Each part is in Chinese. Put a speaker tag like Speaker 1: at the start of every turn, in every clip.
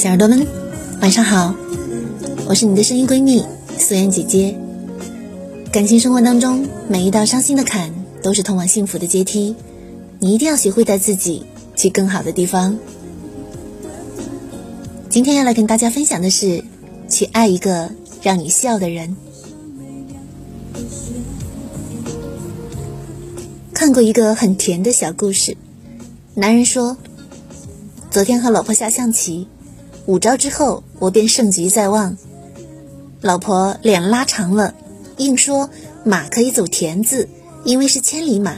Speaker 1: 小耳朵们，晚上好，我是你的声音闺蜜素颜姐姐。感情生活当中，每一道伤心的坎都是通往幸福的阶梯，你一定要学会带自己去更好的地方。今天要来跟大家分享的是，去爱一个让你笑的人。看过一个很甜的小故事，男人说：“昨天和老婆下象棋，五招之后我便胜局在望。”老婆脸拉长了，硬说：“马可以走田字，因为是千里马。”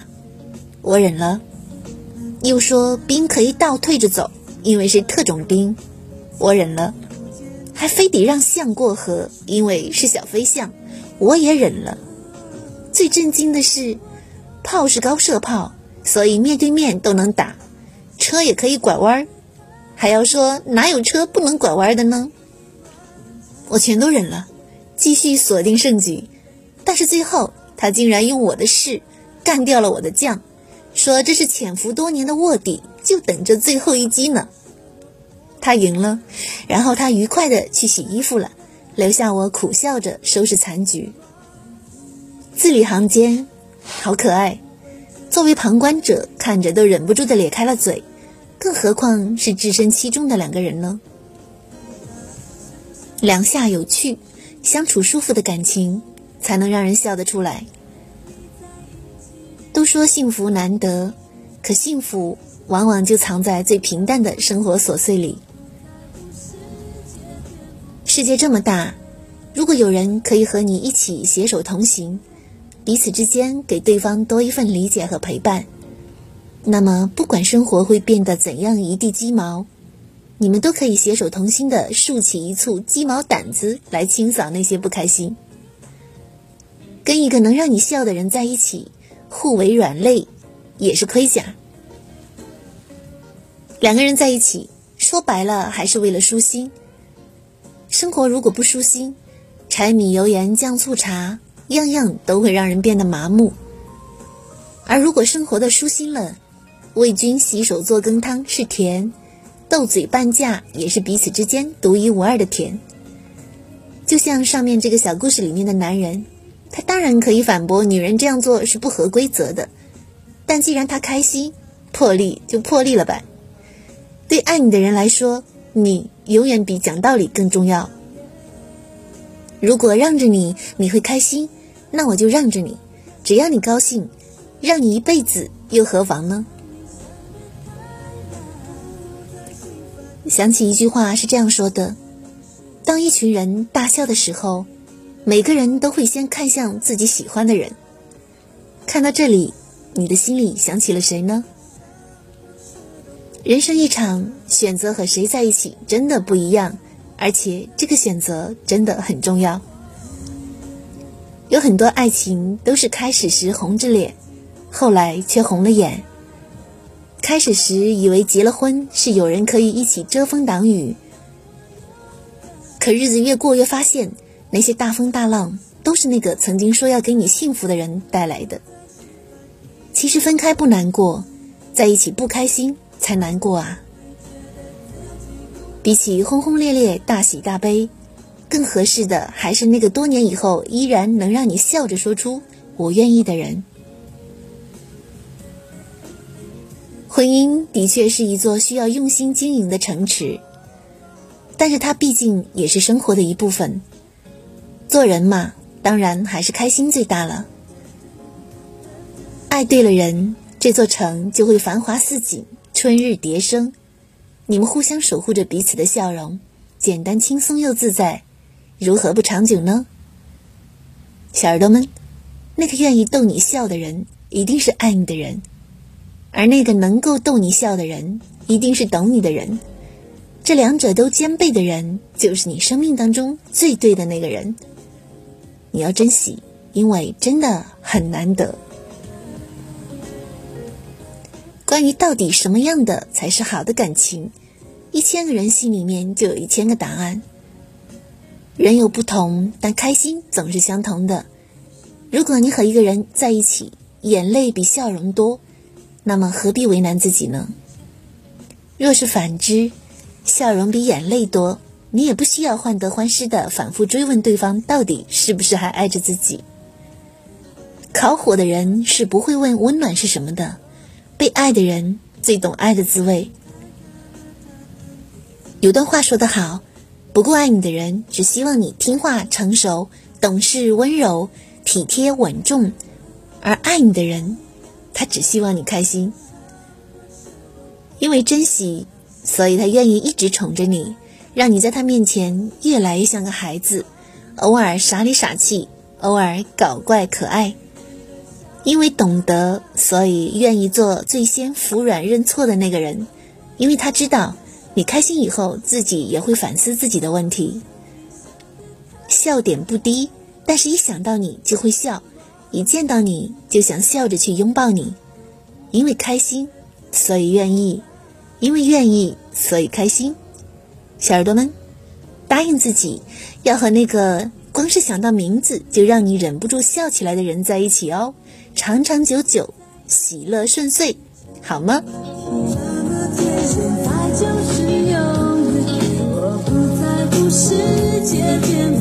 Speaker 1: 我忍了。又说：“兵可以倒退着走，因为是特种兵。”我忍了。还非得让象过河，因为是小飞象。我也忍了。最震惊的是。炮是高射炮，所以面对面都能打。车也可以拐弯儿，还要说哪有车不能拐弯的呢？我全都忍了，继续锁定胜局。但是最后他竟然用我的士干掉了我的将，说这是潜伏多年的卧底，就等着最后一击呢。他赢了，然后他愉快的去洗衣服了，留下我苦笑着收拾残局。字里行间。好可爱，作为旁观者看着都忍不住的咧开了嘴，更何况是置身其中的两个人呢？两下有趣、相处舒服的感情，才能让人笑得出来。都说幸福难得，可幸福往往就藏在最平淡的生活琐碎里。世界这么大，如果有人可以和你一起携手同行。彼此之间给对方多一份理解和陪伴，那么不管生活会变得怎样一地鸡毛，你们都可以携手同心的竖起一簇鸡毛掸子来清扫那些不开心。跟一个能让你笑的人在一起，互为软肋也是盔甲。两个人在一起，说白了还是为了舒心。生活如果不舒心，柴米油盐酱醋茶。样样都会让人变得麻木，而如果生活的舒心了，为君洗手做羹汤是甜，斗嘴半价也是彼此之间独一无二的甜。就像上面这个小故事里面的男人，他当然可以反驳女人这样做是不合规则的，但既然他开心，破例就破例了吧。对爱你的人来说，你永远比讲道理更重要。如果让着你，你会开心，那我就让着你，只要你高兴，让你一辈子又何妨呢？想起一句话是这样说的：当一群人大笑的时候，每个人都会先看向自己喜欢的人。看到这里，你的心里想起了谁呢？人生一场，选择和谁在一起真的不一样。而且这个选择真的很重要。有很多爱情都是开始时红着脸，后来却红了眼。开始时以为结了婚是有人可以一起遮风挡雨，可日子越过越发现，那些大风大浪都是那个曾经说要给你幸福的人带来的。其实分开不难过，在一起不开心才难过啊。比起轰轰烈烈、大喜大悲，更合适的还是那个多年以后依然能让你笑着说出“我愿意”的人。婚姻的确是一座需要用心经营的城池，但是它毕竟也是生活的一部分。做人嘛，当然还是开心最大了。爱对了人，这座城就会繁华似锦，春日蝶生。你们互相守护着彼此的笑容，简单轻松又自在，如何不长久呢？小耳朵们，那个愿意逗你笑的人，一定是爱你的人；而那个能够逗你笑的人，一定是懂你的人。这两者都兼备的人，就是你生命当中最对的那个人。你要珍惜，因为真的很难得。关于到底什么样的才是好的感情，一千个人心里面就有一千个答案。人有不同，但开心总是相同的。如果你和一个人在一起，眼泪比笑容多，那么何必为难自己呢？若是反之，笑容比眼泪多，你也不需要患得患失的反复追问对方到底是不是还爱着自己。烤火的人是不会问温暖是什么的，被爱的人最懂爱的滋味。有段话说得好，不够爱你的人只希望你听话、成熟、懂事、温柔、体贴、稳重，而爱你的人，他只希望你开心。因为珍惜，所以他愿意一直宠着你，让你在他面前越来越像个孩子，偶尔傻里傻气，偶尔搞怪可爱。因为懂得，所以愿意做最先服软认错的那个人，因为他知道你开心以后，自己也会反思自己的问题。笑点不低，但是一想到你就会笑，一见到你就想笑着去拥抱你。因为开心，所以愿意；因为愿意，所以开心。小耳朵们，答应自己，要和那个光是想到名字就让你忍不住笑起来的人在一起哦。长长久久，喜乐顺遂，好吗？
Speaker 2: 什么是？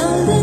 Speaker 2: Someday